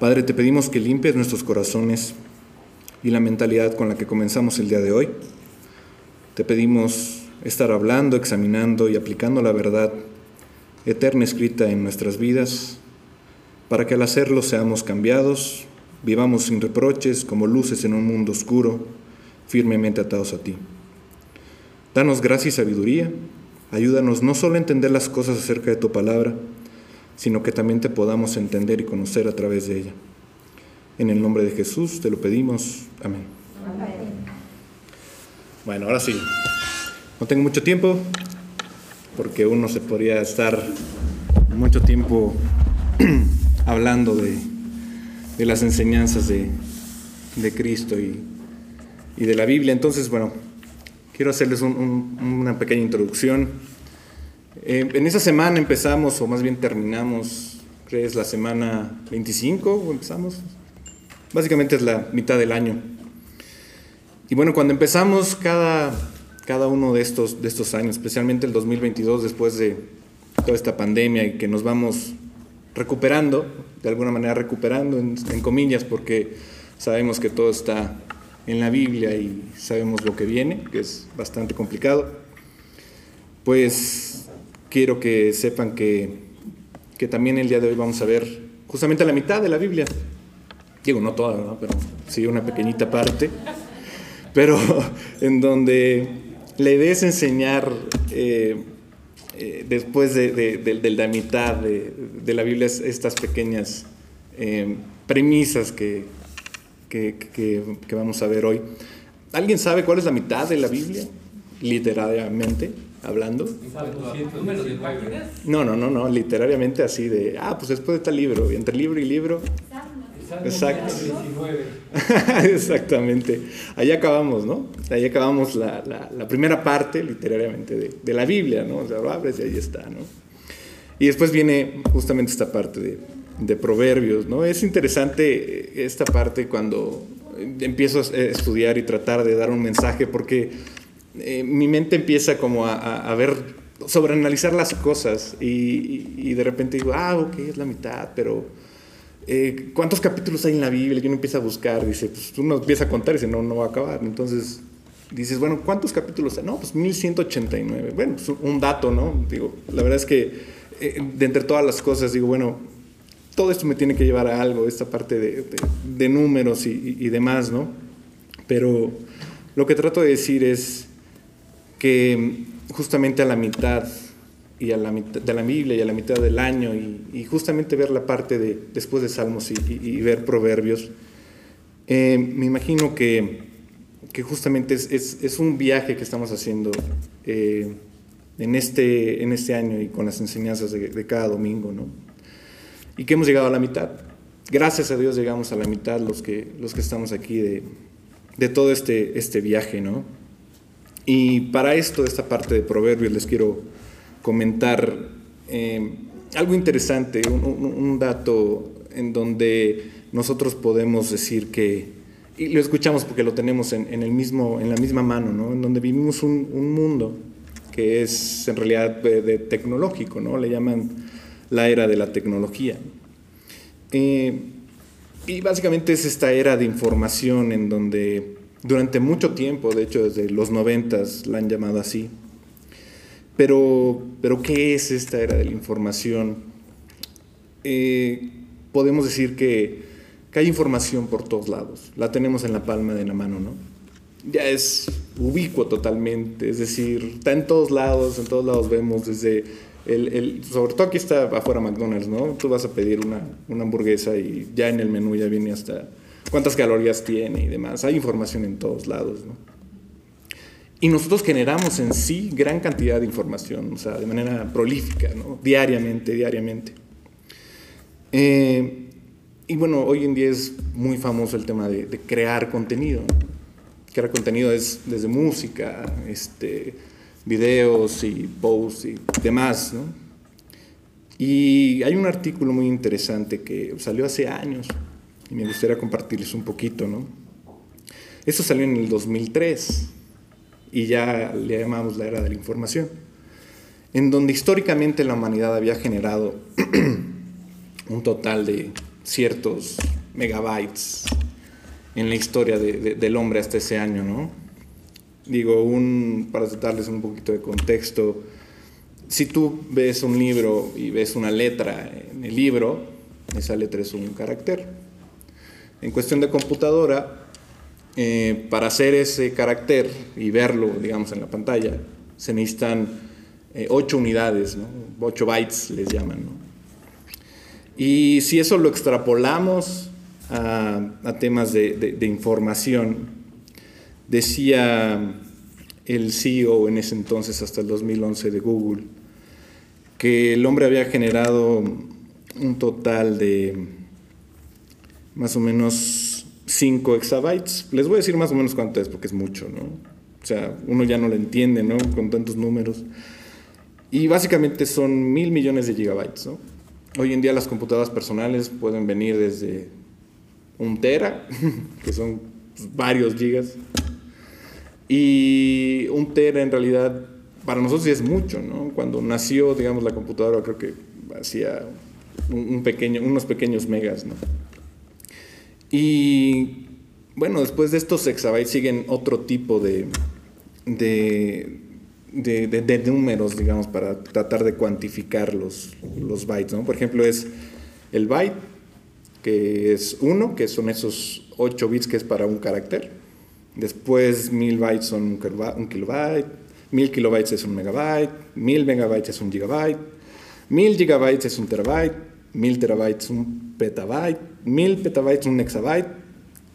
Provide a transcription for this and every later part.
Padre, te pedimos que limpies nuestros corazones y la mentalidad con la que comenzamos el día de hoy. Te pedimos estar hablando, examinando y aplicando la verdad eterna escrita en nuestras vidas, para que al hacerlo seamos cambiados, vivamos sin reproches como luces en un mundo oscuro, firmemente atados a ti. Danos gracia y sabiduría, ayúdanos no solo a entender las cosas acerca de tu palabra, sino que también te podamos entender y conocer a través de ella. En el nombre de Jesús te lo pedimos. Amén. Bueno, ahora sí. No tengo mucho tiempo, porque uno se podría estar mucho tiempo hablando de, las enseñanzas de, Cristo y, de la Biblia. Entonces, bueno, quiero hacerles una pequeña introducción. Eh, en esa semana empezamos, o más bien terminamos, ¿crees la semana 25 o empezamos? Básicamente es la mitad del año. Y bueno, cuando empezamos cada, cada uno de estos, de estos años, especialmente el 2022, después de toda esta pandemia y que nos vamos recuperando, de alguna manera recuperando en, en comillas, porque sabemos que todo está en la Biblia y sabemos lo que viene, que es bastante complicado, pues quiero que sepan que, que, también el día de hoy vamos a ver justamente la mitad de la Biblia. Digo, no toda, pero sí una pequeñita parte. Pero en donde la idea es enseñar, eh, eh, después de, de, la mitad de, la Biblia, estas pequeñas eh, premisas que, que, que vamos a ver hoy. ¿Alguien sabe cuál es la mitad de la Biblia? Literariamente hablando. No, no, no, no, literariamente así de, ah, pues después de tal libro, entre libro y libro. Exacto. Exactamente. Ahí acabamos, ¿no? Ahí acabamos la, la, primera parte, literariamente, de, de, la Biblia, ¿no? O sea, lo abres y ahí está, ¿no? Y después viene justamente esta parte de, de Proverbios, ¿no? Es interesante esta parte cuando empiezo a estudiar y tratar de dar un mensaje, porque eh, mi mente empieza como a, a, ver, sobreanalizar las cosas y, de repente digo, ah, ok, es la mitad, pero eh, ¿cuántos capítulos hay en la Biblia? Y uno empieza a buscar, dice, pues uno empieza a contar y dice, no, no va a acabar. Entonces dices, bueno, ¿cuántos capítulos hay? No, pues 1189. Bueno, pues un dato, ¿no? Digo, la verdad es que eh, de entre todas las cosas, digo, bueno, todo esto me tiene que llevar a algo, esta parte de, de, números y, y demás, ¿no? Pero lo que trato de decir es, que justamente a la mitad y a la mitad de la Biblia y a la mitad del año y, justamente ver la parte de después de Salmos y, ver Proverbios, eh, me imagino que, que justamente es, es, un viaje que estamos haciendo eh, en, este, en este año y con las enseñanzas de, cada domingo, ¿no? Y que hemos llegado a la mitad. Gracias a Dios llegamos a la mitad los que, los que estamos aquí de, de todo este, este viaje, ¿no? Y para esto, esta parte de Proverbios, les quiero comentar eh, algo interesante, un, dato en donde nosotros podemos decir que, y lo escuchamos porque lo tenemos en, el mismo, en la misma mano, ¿no? en donde vivimos un, mundo que es en realidad de, tecnológico, ¿no? le llaman la era de la tecnología. Eh, y básicamente es esta era de información en donde durante mucho tiempo, de hecho desde los noventas la han llamado así. Pero, pero ¿qué es esta era de la información? Eh, podemos decir que, que, hay información por todos lados, la tenemos en la palma de la mano, ¿no? Ya es ubicuo totalmente, es decir, está en todos lados, en todos lados vemos desde el, el, sobre todo aquí está afuera McDonald's, ¿no? Tú vas a pedir una, una hamburguesa y ya en el menú ya viene hasta cuántas calorías tiene y demás. Hay información en todos lados, ¿no? Y nosotros generamos en sí gran cantidad de información, o sea, de manera prolífica. Diariamente, diariamente. Eh, y bueno, hoy en día es muy famoso el tema de, crear contenido. Crear contenido es desde música, este, videos y posts y demás, ¿no? Y hay un artículo muy interesante que salió hace años, y me gustaría compartirles un poquito, ¿no? Esto salió en el 2003 y ya le llamamos la era de la información, en donde históricamente la humanidad había generado un total de ciertos megabytes en la historia del hombre hasta ese año, ¿no? Digo, un, para darles un poquito de contexto, si tú ves un libro y ves una letra en el libro, esa letra es un carácter. En cuestión de computadora, eh, para hacer ese carácter y verlo, digamos, en la pantalla, se necesitan 8 eh, unidades, ¿no? 8 bytes les llaman. ¿no? Y si eso lo extrapolamos a, temas de, información, decía el CEO en ese entonces, hasta el 2011 de Google, que el hombre había generado un total de más o menos 5 exabytes. Les voy a decir más o menos cuánto es, porque es mucho, ¿no? O sea, uno ya no lo entiende, ¿no? Con tantos números. Y básicamente son mil millones de gigabytes, ¿no? Hoy en día las computadoras personales pueden venir desde un tera, que son varios gigas, y un tera en realidad para nosotros sí es mucho, ¿no? Cuando nació, digamos, la computadora creo que hacía un pequeño, unos pequeños megas, ¿no? Y bueno, después de estos exabytes siguen otro tipo de, de, de, números, digamos, para tratar de cuantificar los, los bytes, ¿no? Por ejemplo, es el byte, que es 1, que son esos 8 bits que es para un carácter. Después 1000 bytes son un kilobyte, 1000 kilobytes es un megabyte, 1000 megabytes es un gigabyte, 1000 gigabytes es un terabyte, 1000 terabytes un petabyte, 1000 petabytes un exabyte,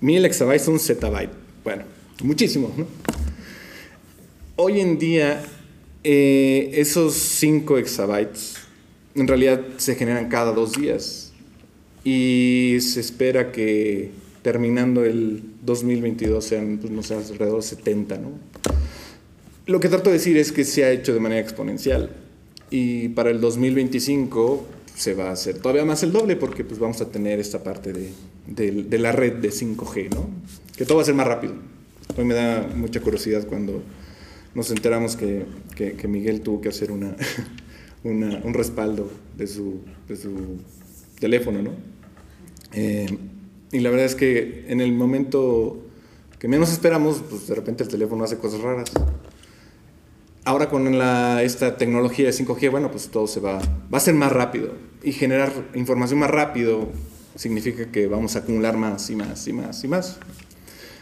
1000 exabytes un zettabyte. Bueno, muchísimo, ¿no? Hoy en día, eh, esos 5 exabytes en realidad se generan cada dos días y se espera que terminando el 2022 sean, pues, no sé, alrededor de 70, ¿no? Lo que trato de decir es que se ha hecho de manera exponencial y para el 2025 se va a hacer todavía más el doble porque pues vamos a tener esta parte de, de la red de 5G, ¿no? Que todo va a ser más rápido. Hoy me da mucha curiosidad cuando nos enteramos que, que, Miguel tuvo que hacer una, un respaldo de su, de su teléfono, ¿no? Eh, y la verdad es que en el momento que menos esperamos, pues de repente el teléfono hace cosas raras. Ahora con esta tecnología de 5G, bueno, pues todo se va, va a ser más rápido. Y generar información más rápido significa que vamos a acumular más y más y más y más.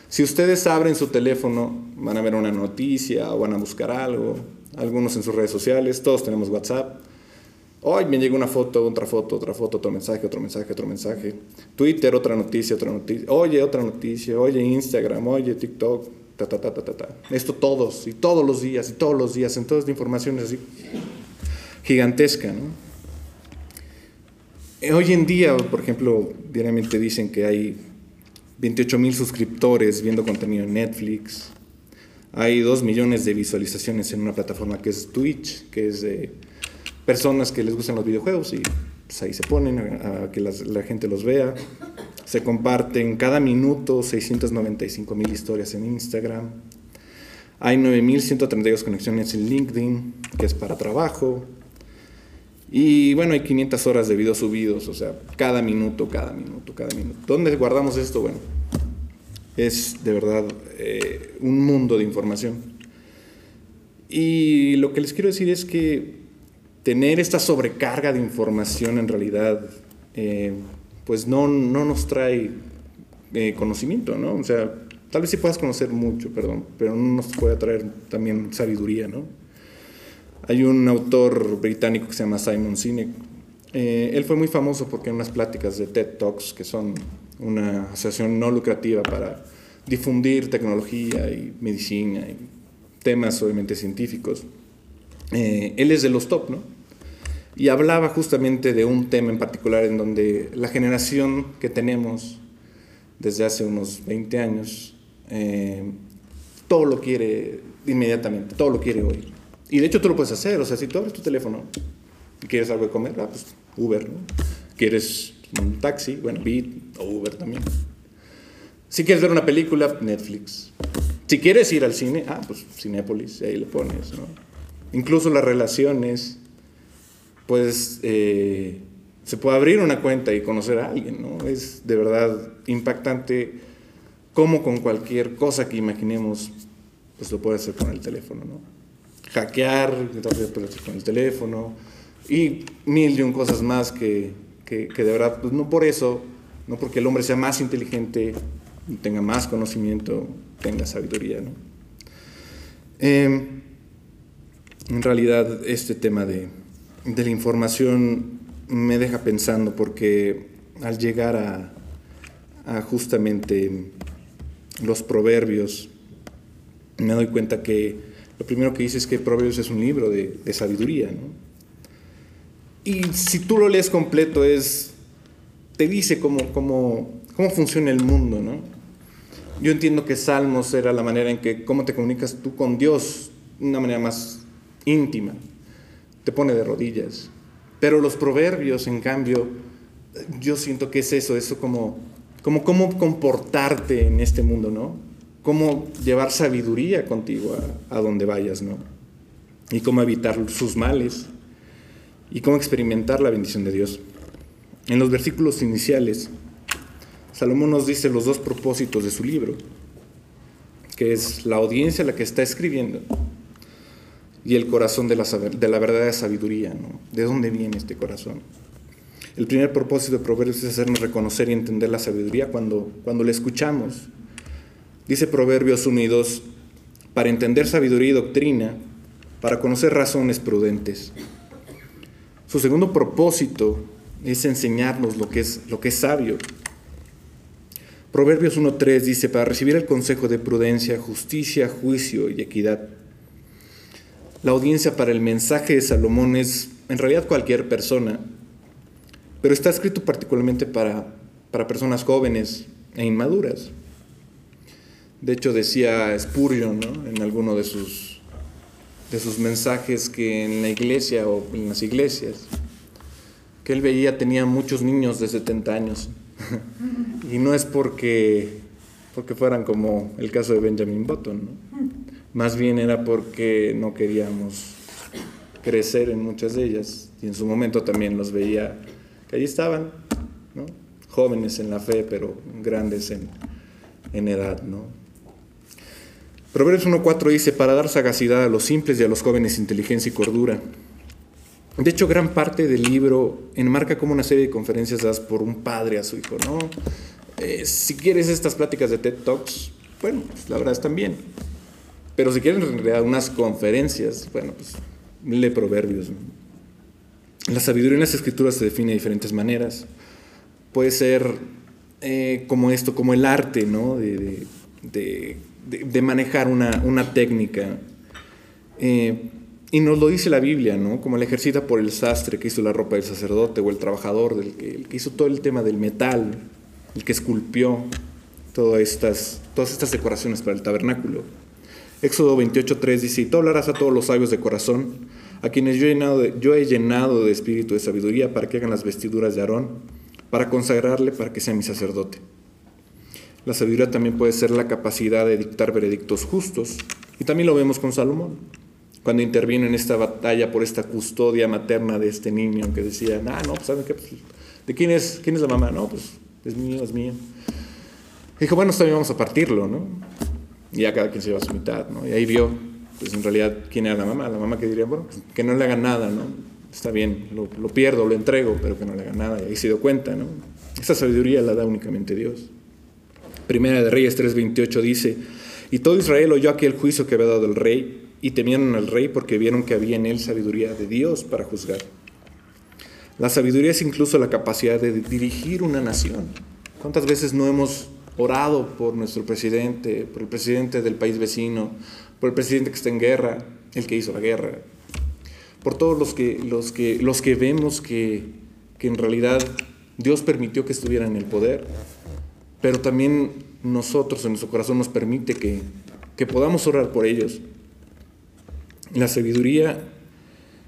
Si ustedes abren su teléfono, van a ver una noticia o van a buscar algo, algunos en sus redes sociales, todos tenemos WhatsApp. Hoy me llega una foto, otra foto, otra foto, otro mensaje, otro mensaje, otro mensaje. Twitter, otra noticia, otra noticia. Oye, otra noticia. Oye, Instagram, oye, TikTok. Esto todos, y todos los días, y todos los días. Entonces, la información es así gigantesca, ¿no? Hoy en día, por ejemplo, diariamente dicen que hay 28 mil suscriptores viendo contenido en Netflix. Hay 2 millones de visualizaciones en una plataforma que es Twitch, que es de personas que les gustan los videojuegos y pues, ahí se ponen a, que la gente los vea. Se comparten cada minuto 695 mil historias en Instagram. Hay 9.132 conexiones en LinkedIn, que es para trabajo. Y bueno, hay 500 horas de videos subidos, o sea, cada minuto, cada minuto, cada minuto. ¿Dónde guardamos esto? Bueno, es de verdad eh, un mundo de información. Y lo que les quiero decir es que tener esta sobrecarga de información en realidad, eh, pues no, no, nos trae eh, conocimiento, ¿no? O sea, tal vez sí puedas conocer mucho, perdón, pero no nos puede traer también sabiduría, ¿no? Hay un autor británico que se llama Simon Sinek. Eh, él fue muy famoso porque en unas pláticas de TED Talks, que son una asociación no lucrativa para difundir tecnología y medicina y temas obviamente científicos, él es de los top, ¿no? Y hablaba justamente de un tema en particular en donde la generación que tenemos desde hace unos 20 años, eh, todo lo quiere inmediatamente, todo lo quiere hoy. Y de hecho tú lo puedes hacer, o sea, si tú abres tu teléfono y quieres algo de comer, ah, pues Uber, ¿no? Quieres un taxi, bueno, Beat o Uber también. Si quieres ver una película, Netflix. Si quieres ir al cine, ah, pues Cinépolis, ahí le pones, ¿no? Incluso las relaciones, puedes eh, se puede abrir una cuenta y conocer a alguien, ¿no? Es de verdad impactante cómo con cualquier cosa que imaginemos, pues lo puede hacer con el teléfono, ¿no? Hackear, con el teléfono y mil y un cosas más que, que, de verdad, pues no por eso, no porque el hombre sea más inteligente, tenga más conocimiento, tenga sabiduría, ¿no? Em, en realidad, este tema de, de la información me deja pensando porque al llegar a, justamente los proverbios, me doy cuenta que lo primero que dice es que Proverbios es un libro de, de sabiduría, ¿no? Y si tú lo lees completo es, te dice cómo, cómo, cómo funciona el mundo, ¿no? Yo entiendo que Salmos era la manera en que, cómo te comunicas tú con Dios, una manera más íntima, te pone de rodillas. Pero los proverbios, en cambio, yo siento que es eso, eso como, como cómo comportarte en este mundo, ¿no? Cómo llevar sabiduría contigo a, donde vayas, ¿no? Y cómo evitar sus males y cómo experimentar la bendición de Dios. En los versículos iniciales, Salomón nos dice los dos propósitos de su libro, que es la audiencia a la que está escribiendo y el corazón de la, de la verdadera sabiduría. ¿De dónde viene este corazón? El primer propósito de Proverbios es hacernos reconocer y entender la sabiduría cuando, cuando la escuchamos. Dice Proverbios 1 y 2, para entender sabiduría y doctrina, para conocer razones prudentes. Su segundo propósito es enseñarnos lo que es, lo que es sabio. Proverbios 1.3 dice, para recibir el consejo de prudencia, justicia, juicio y equidad. La audiencia para el mensaje de Salomón es en realidad cualquier persona, pero está escrito particularmente para, para personas jóvenes e inmaduras. De hecho, decía Spurgeon en alguno de sus, de sus mensajes que en la iglesia o en las iglesias, que él veía tenía muchos niños de 70 años. y no es porque, porque fueran como el caso de Benjamin Button, ¿no? Más bien era porque no queríamos crecer en muchas de ellas. Y en su momento también los veía que allí estaban, jóvenes en la fe, pero grandes en, en edad. ¿no? Proverbios 1.4 dice, para dar sagacidad a los simples y a los jóvenes inteligencia y cordura. De hecho, gran parte del libro enmarca como una serie de conferencias dadas por un padre a su hijo. ¿no? Eh, si quieres estas pláticas de TED Talks, bueno, pues la verdad están bien. Pero si quieren en realidad unas conferencias, bueno, pues lee proverbios. La sabiduría en las escrituras se define de diferentes maneras. Puede ser eh, como esto, como el arte, ¿no? De, de, de, manejar una, una técnica. Eh, y nos lo dice la Biblia, ¿no? Como el ejercita por el sastre que hizo la ropa del sacerdote, o el trabajador, del que, el hizo todo el tema del metal, el que esculpió todas estas, todas estas decoraciones para el tabernáculo. Éxodo 28.3 dice, y tú hablarás a todos los sabios de corazón, a quienes yo he, llenado de, espíritu de sabiduría para que hagan las vestiduras de Aarón, para consagrarle para que sea mi sacerdote. La sabiduría también puede ser la capacidad de dictar veredictos justos, y también lo vemos con Salomón, cuando interviene en esta batalla por esta custodia materna de este niño, que decía, ah, no, pues ¿saben qué? Pues, ¿De quién es, quién es la mamá? No, pues es mío, es mío. dijo, bueno, también vamos a partirlo, ¿no? Y ya cada quien se lleva su mitad, ¿no? Y ahí vio, pues en realidad, quién era la mamá. La mamá que diría, bueno, pues, que no le hagan nada, ¿no? Está bien, lo, lo, pierdo, lo entrego, pero que no le hagan nada. Y ahí se dio cuenta, ¿no? Esa sabiduría la da únicamente Dios. Primera de Reyes 3:28 dice, y todo Israel oyó aquel juicio que había dado el rey, y temieron al rey porque vieron que había en él sabiduría de Dios para juzgar. La sabiduría es incluso la capacidad de dirigir una nación. ¿Cuántas veces no hemos orado por nuestro presidente, por el presidente del país vecino, por el presidente que está en guerra, el que hizo la guerra, por todos los que, los que, los que vemos que, que en realidad Dios permitió que estuvieran en el poder, pero también nosotros en nuestro corazón nos permite que, que podamos orar por ellos. La sabiduría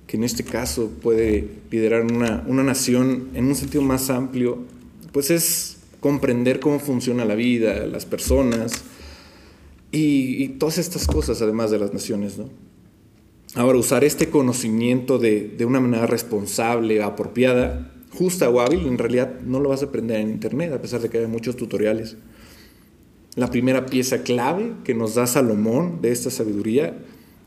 que en este caso puede liderar una, una nación en un sentido más amplio, pues es comprender cómo funciona la vida, las personas y, todas estas cosas, además de las naciones. ¿no? Ahora, usar este conocimiento de, de una manera responsable, apropiada, justa o hábil, en realidad no lo vas a aprender en internet, a pesar de que hay muchos tutoriales. La primera pieza clave que nos da Salomón de esta sabiduría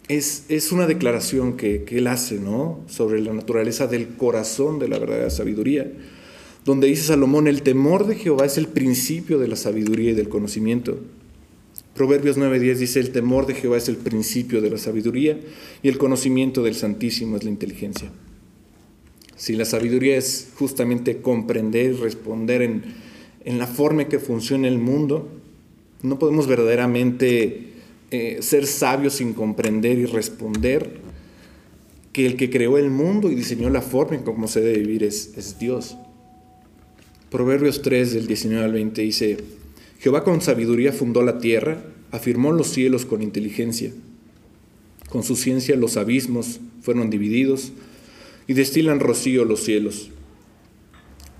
es, es una declaración que, que, él hace ¿no? sobre la naturaleza del corazón de la verdadera sabiduría, donde dice Salomón, el temor de Jehová es el principio de la sabiduría y del conocimiento. Proverbios 9:10 dice, el temor de Jehová es el principio de la sabiduría y el conocimiento del Santísimo es la inteligencia. Si la sabiduría es justamente comprender y responder en, en la forma en que funciona el mundo, no podemos verdaderamente eh, ser sabios sin comprender y responder que el que creó el mundo y diseñó la forma en cómo se debe vivir es, es Dios. Proverbios 3 del 19 al 20 dice, Jehová con sabiduría fundó la tierra, afirmó los cielos con inteligencia. Con su ciencia los abismos fueron divididos y destilan rocío los cielos.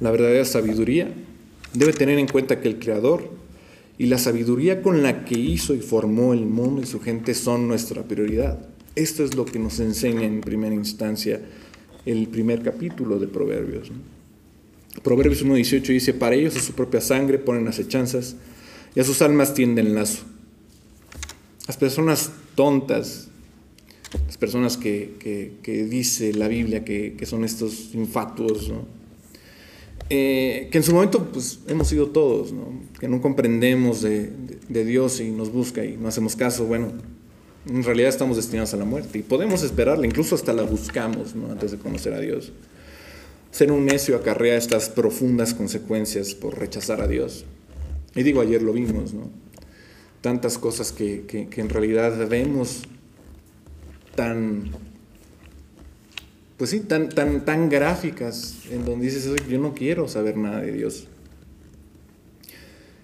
La verdadera sabiduría debe tener en cuenta que el Creador y la sabiduría con la que hizo y formó el mundo y su gente son nuestra prioridad. Esto es lo que nos enseña en primera instancia el primer capítulo de Proverbios. Proverbios 1.18 dice, para ellos a su propia sangre ponen acechanzas y a sus almas tienden lazo. Las personas tontas las personas que, dice la Biblia que, son estos infatuos, eh, que en su momento pues, hemos sido todos, que no comprendemos de, Dios y nos busca y no hacemos caso, bueno, en realidad estamos destinados a la muerte y podemos esperarla, incluso hasta la buscamos antes de conocer a Dios. Ser un necio acarrea estas profundas consecuencias por rechazar a Dios. Y digo, ayer lo vimos, ¿no? Tantas cosas que, que en realidad vemos tan, pues sí, tan, tan, tan gráficas, en donde dices, yo no quiero saber nada de Dios.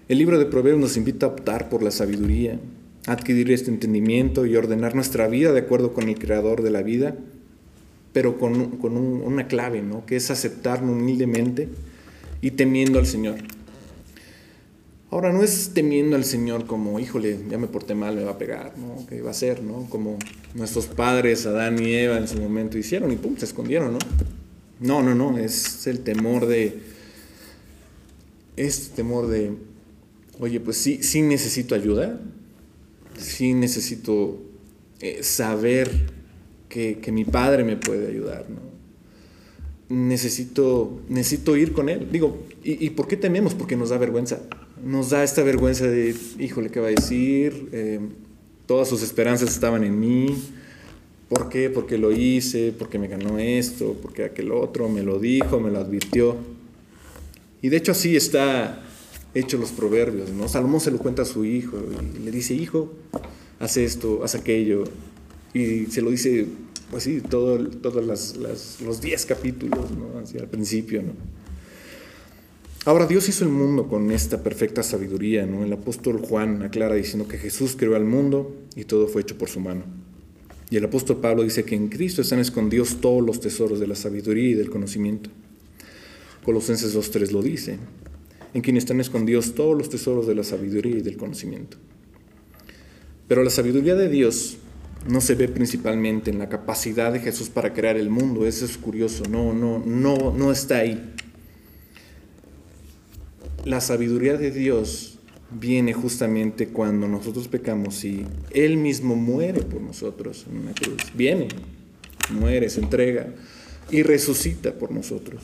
El libro de Proverbios nos invita a optar por la sabiduría, adquirir este entendimiento y ordenar nuestra vida de acuerdo con el creador de la vida, pero con, con una clave, ¿no? que es aceptarnos humildemente y temiendo al Señor. Ahora, no es temiendo al Señor como, híjole, ya me porté mal, me va a pegar, ¿no? ¿Qué va a ser, no? Como nuestros padres, Adán y Eva, en su momento hicieron y pum, se escondieron, ¿no? No, no, no, es el temor de, este temor de, oye, pues sí, sí necesito ayuda, sí necesito eh, saber que, que mi padre me puede ayudar, ¿no? Necesito, necesito ir con él. Digo, ¿y, ¿y por qué tememos? Porque nos da vergüenza nos da esta vergüenza de, híjole, ¿qué va a decir? Eh, todas sus esperanzas estaban en mí. ¿Por qué? Porque lo hice, porque me ganó esto, porque aquel otro me lo dijo, me lo advirtió. Y de hecho así está hecho los proverbios, ¿no? Salomón se lo cuenta a su hijo y le dice, hijo, haz esto, haz aquello. Y se lo dice, pues sí, todos los 10 capítulos, ¿no? Así al principio, ¿no? Ahora Dios hizo el mundo con esta perfecta sabiduría, ¿no? El apóstol Juan aclara diciendo que Jesús creó al mundo y todo fue hecho por su mano. Y el apóstol Pablo dice que en Cristo están escondidos todos los tesoros de la sabiduría y del conocimiento. Colosenses 2.3 lo dice, en quien están escondidos todos los tesoros de la sabiduría y del conocimiento. Pero la sabiduría de Dios no se ve principalmente en la capacidad de Jesús para crear el mundo, eso es curioso, no, no, no, no está ahí la sabiduría de Dios viene justamente cuando nosotros pecamos y Él mismo muere por nosotros en una cruz. Viene, muere, se entrega y resucita por nosotros,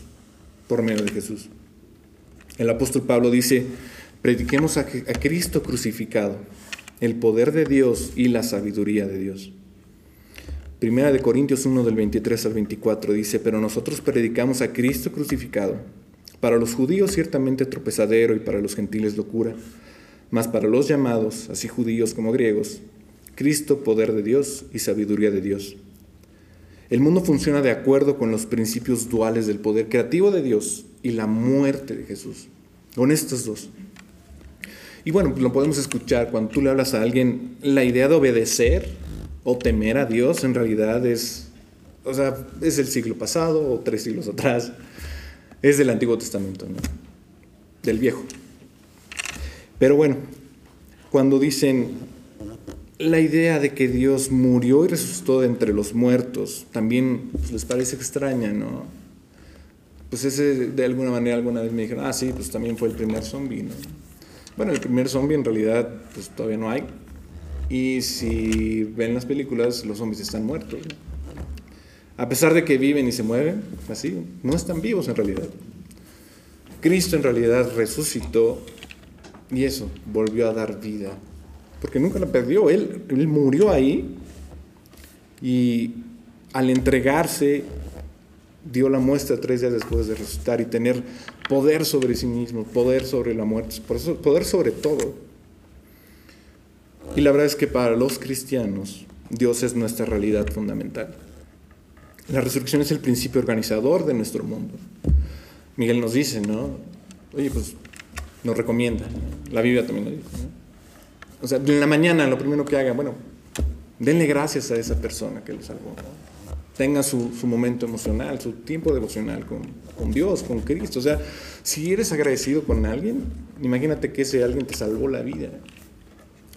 por medio de Jesús. El apóstol Pablo dice, prediquemos a, a Cristo crucificado, el poder de Dios y la sabiduría de Dios. Primera de Corintios 1 del 23 al 24 dice, pero nosotros predicamos a Cristo crucificado para los judíos ciertamente tropezadero y para los gentiles locura, mas para los llamados, así judíos como griegos, Cristo poder de Dios y sabiduría de Dios. El mundo funciona de acuerdo con los principios duales del poder creativo de Dios y la muerte de Jesús. Con estos dos. Y bueno, lo podemos escuchar cuando tú le hablas a alguien, la idea de obedecer o temer a Dios en realidad es, o sea, es el siglo pasado o tres siglos atrás es del Antiguo Testamento, ¿no? del Viejo. Pero bueno, cuando dicen la idea de que Dios murió y resucitó entre los muertos, también pues, les parece extraña, ¿no? pues ese de alguna manera alguna vez me dijeron, ah, sí, pues también fue el primer zombie, ¿no? Bueno, el primer zombie en realidad pues todavía no hay. Y si ven las películas, los zombies están muertos. A pesar de que viven y se mueven, así, no están vivos en realidad. Cristo en realidad resucitó y eso, volvió a dar vida. Porque nunca la perdió. Él, él murió ahí y al entregarse dio la muestra tres días después de resucitar y tener poder sobre sí mismo, poder sobre la muerte, poder sobre todo. Y la verdad es que para los cristianos Dios es nuestra realidad fundamental. La resurrección es el principio organizador de nuestro mundo. Miguel nos dice, ¿no? Oye, pues nos recomienda. La Biblia también lo dice. O sea, en la mañana lo primero que haga, bueno, denle gracias a esa persona que lo salvó tenga su, momento emocional, su tiempo devocional con, Dios, con Cristo. O sea, si eres agradecido con alguien, imagínate que ese alguien te salvó la vida.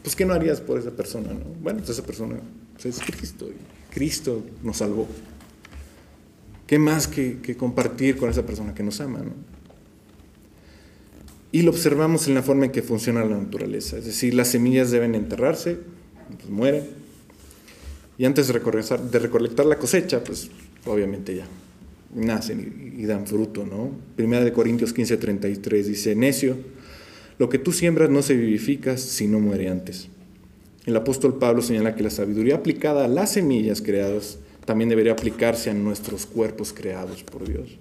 Pues, ¿qué no harías por esa persona? No? Bueno, pues esa persona pues, es Cristo y Cristo nos salvó. ¿Qué más que, compartir con esa persona que nos ama? ¿no? Y lo observamos en la forma en que funciona la naturaleza. Es decir, las semillas deben enterrarse, pues mueren y antes de recolectar, la cosecha, pues obviamente ya nacen y, dan fruto, ¿no? Primera de Corintios 15, 33 dice, necio, lo que tú siembras no se vivifica si no muere antes. El apóstol Pablo señala que la sabiduría aplicada a las semillas creadas también debería aplicarse a nuestros cuerpos creados por Dios.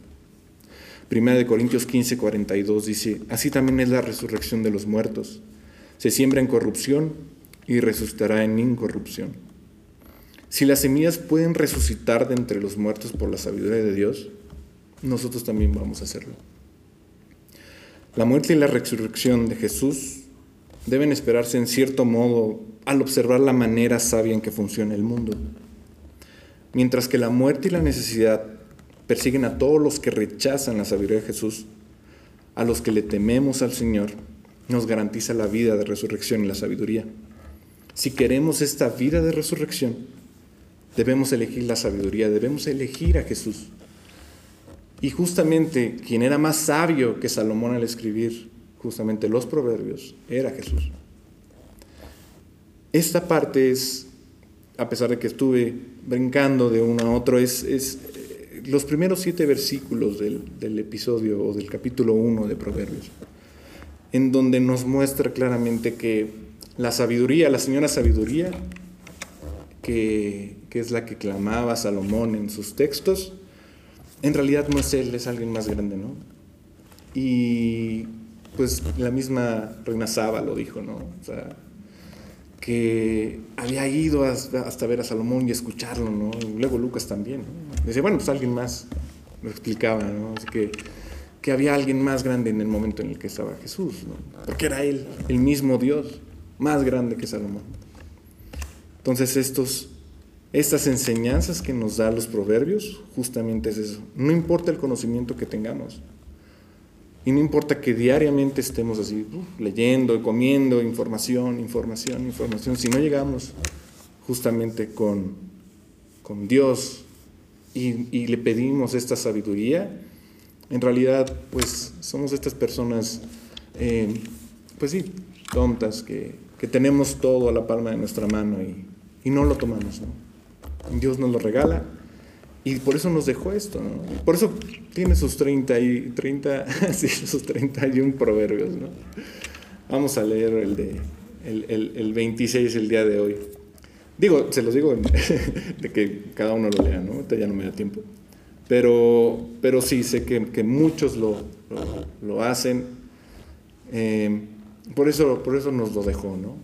Primera de Corintios 15, 42 dice, así también es la resurrección de los muertos. Se siembra en corrupción y resucitará en incorrupción. Si las semillas pueden resucitar de entre los muertos por la sabiduría de Dios, nosotros también vamos a hacerlo. La muerte y la resurrección de Jesús deben esperarse en cierto modo al observar la manera sabia en que funciona el mundo. Mientras que la muerte y la necesidad persiguen a todos los que rechazan la sabiduría de Jesús, a los que le tememos al Señor, nos garantiza la vida de resurrección y la sabiduría. Si queremos esta vida de resurrección, Debemos elegir la sabiduría, debemos elegir a Jesús. Y justamente quien era más sabio que Salomón al escribir justamente los proverbios era Jesús. Esta parte es, a pesar de que estuve brincando de uno a otro, es, es eh, los primeros siete versículos del, del episodio o del capítulo 1 de Proverbios, en donde nos muestra claramente que la sabiduría, la señora sabiduría, que, es la que clamaba Salomón en sus textos, en realidad no es él, es alguien más grande, ¿no? Y pues la misma Reina Saba lo dijo, ¿no? O sea, que había ido hasta, ver a Salomón y escucharlo, ¿no? Y luego Lucas también, ¿no? Decía, bueno, pues alguien más lo explicaba, ¿no? Así que, que había alguien más grande en el momento en el que estaba Jesús, ¿no? Porque era él, el mismo Dios, más grande que Salomón. Entonces estos, estas enseñanzas que nos da los proverbios, justamente es eso. No importa el conocimiento que tengamos. Y no importa que diariamente estemos así, leyendo, comiendo información, información, información. Si no llegamos justamente con, con Dios y, le pedimos esta sabiduría, en realidad pues somos estas personas, eh, pues sí, tontas, que, que tenemos todo a la palma de nuestra mano y, y no lo tomamos. ¿no? Dios nos lo regala y por eso nos dejó esto. Por eso tiene sus 30, y, 30, sí, sus 31 proverbios. Vamos a leer el, de, el, el, el 26 el día de hoy. Digo, se los digo de que cada uno lo lea, ¿no? Ahorita ya no me da tiempo. Pero, pero sí, sé que, que muchos lo, lo, hacen. Eh, por, eso, por eso nos lo dejó, ¿no?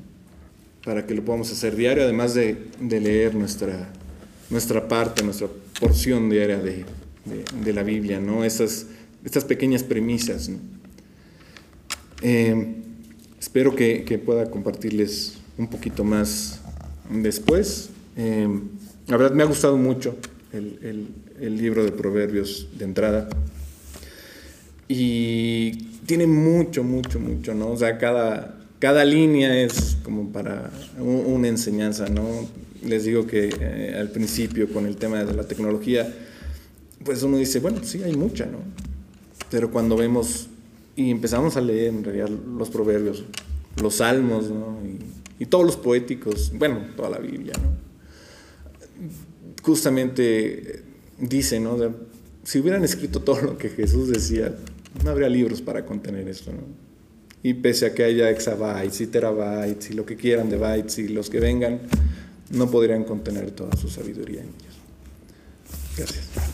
para que lo podamos hacer diario, además de, leer nuestra, nuestra parte, nuestra porción diaria de, la Biblia, ¿no? Esas, estas pequeñas premisas. Eh, espero que, pueda compartirles un poquito más después. Eh, la verdad me ha gustado mucho el, el libro de Proverbios de entrada. Y tiene mucho, mucho, mucho, ¿no? O sea, cada, cada línea es como para una enseñanza, ¿no? Les digo que eh, al principio con el tema de la tecnología, pues uno dice, bueno, sí, hay mucha, ¿no? Pero cuando vemos y empezamos a leer en realidad los proverbios, los salmos, ¿no? y, y, todos los poéticos, bueno, toda la Biblia, ¿no? justamente dice, ¿no? si hubieran escrito todo lo que Jesús decía, no habría libros para contener esto, ¿no? Y pese a que haya exabytes y terabytes y lo que quieran de bytes y los que vengan, no podrían contener toda su sabiduría en ellos. Gracias.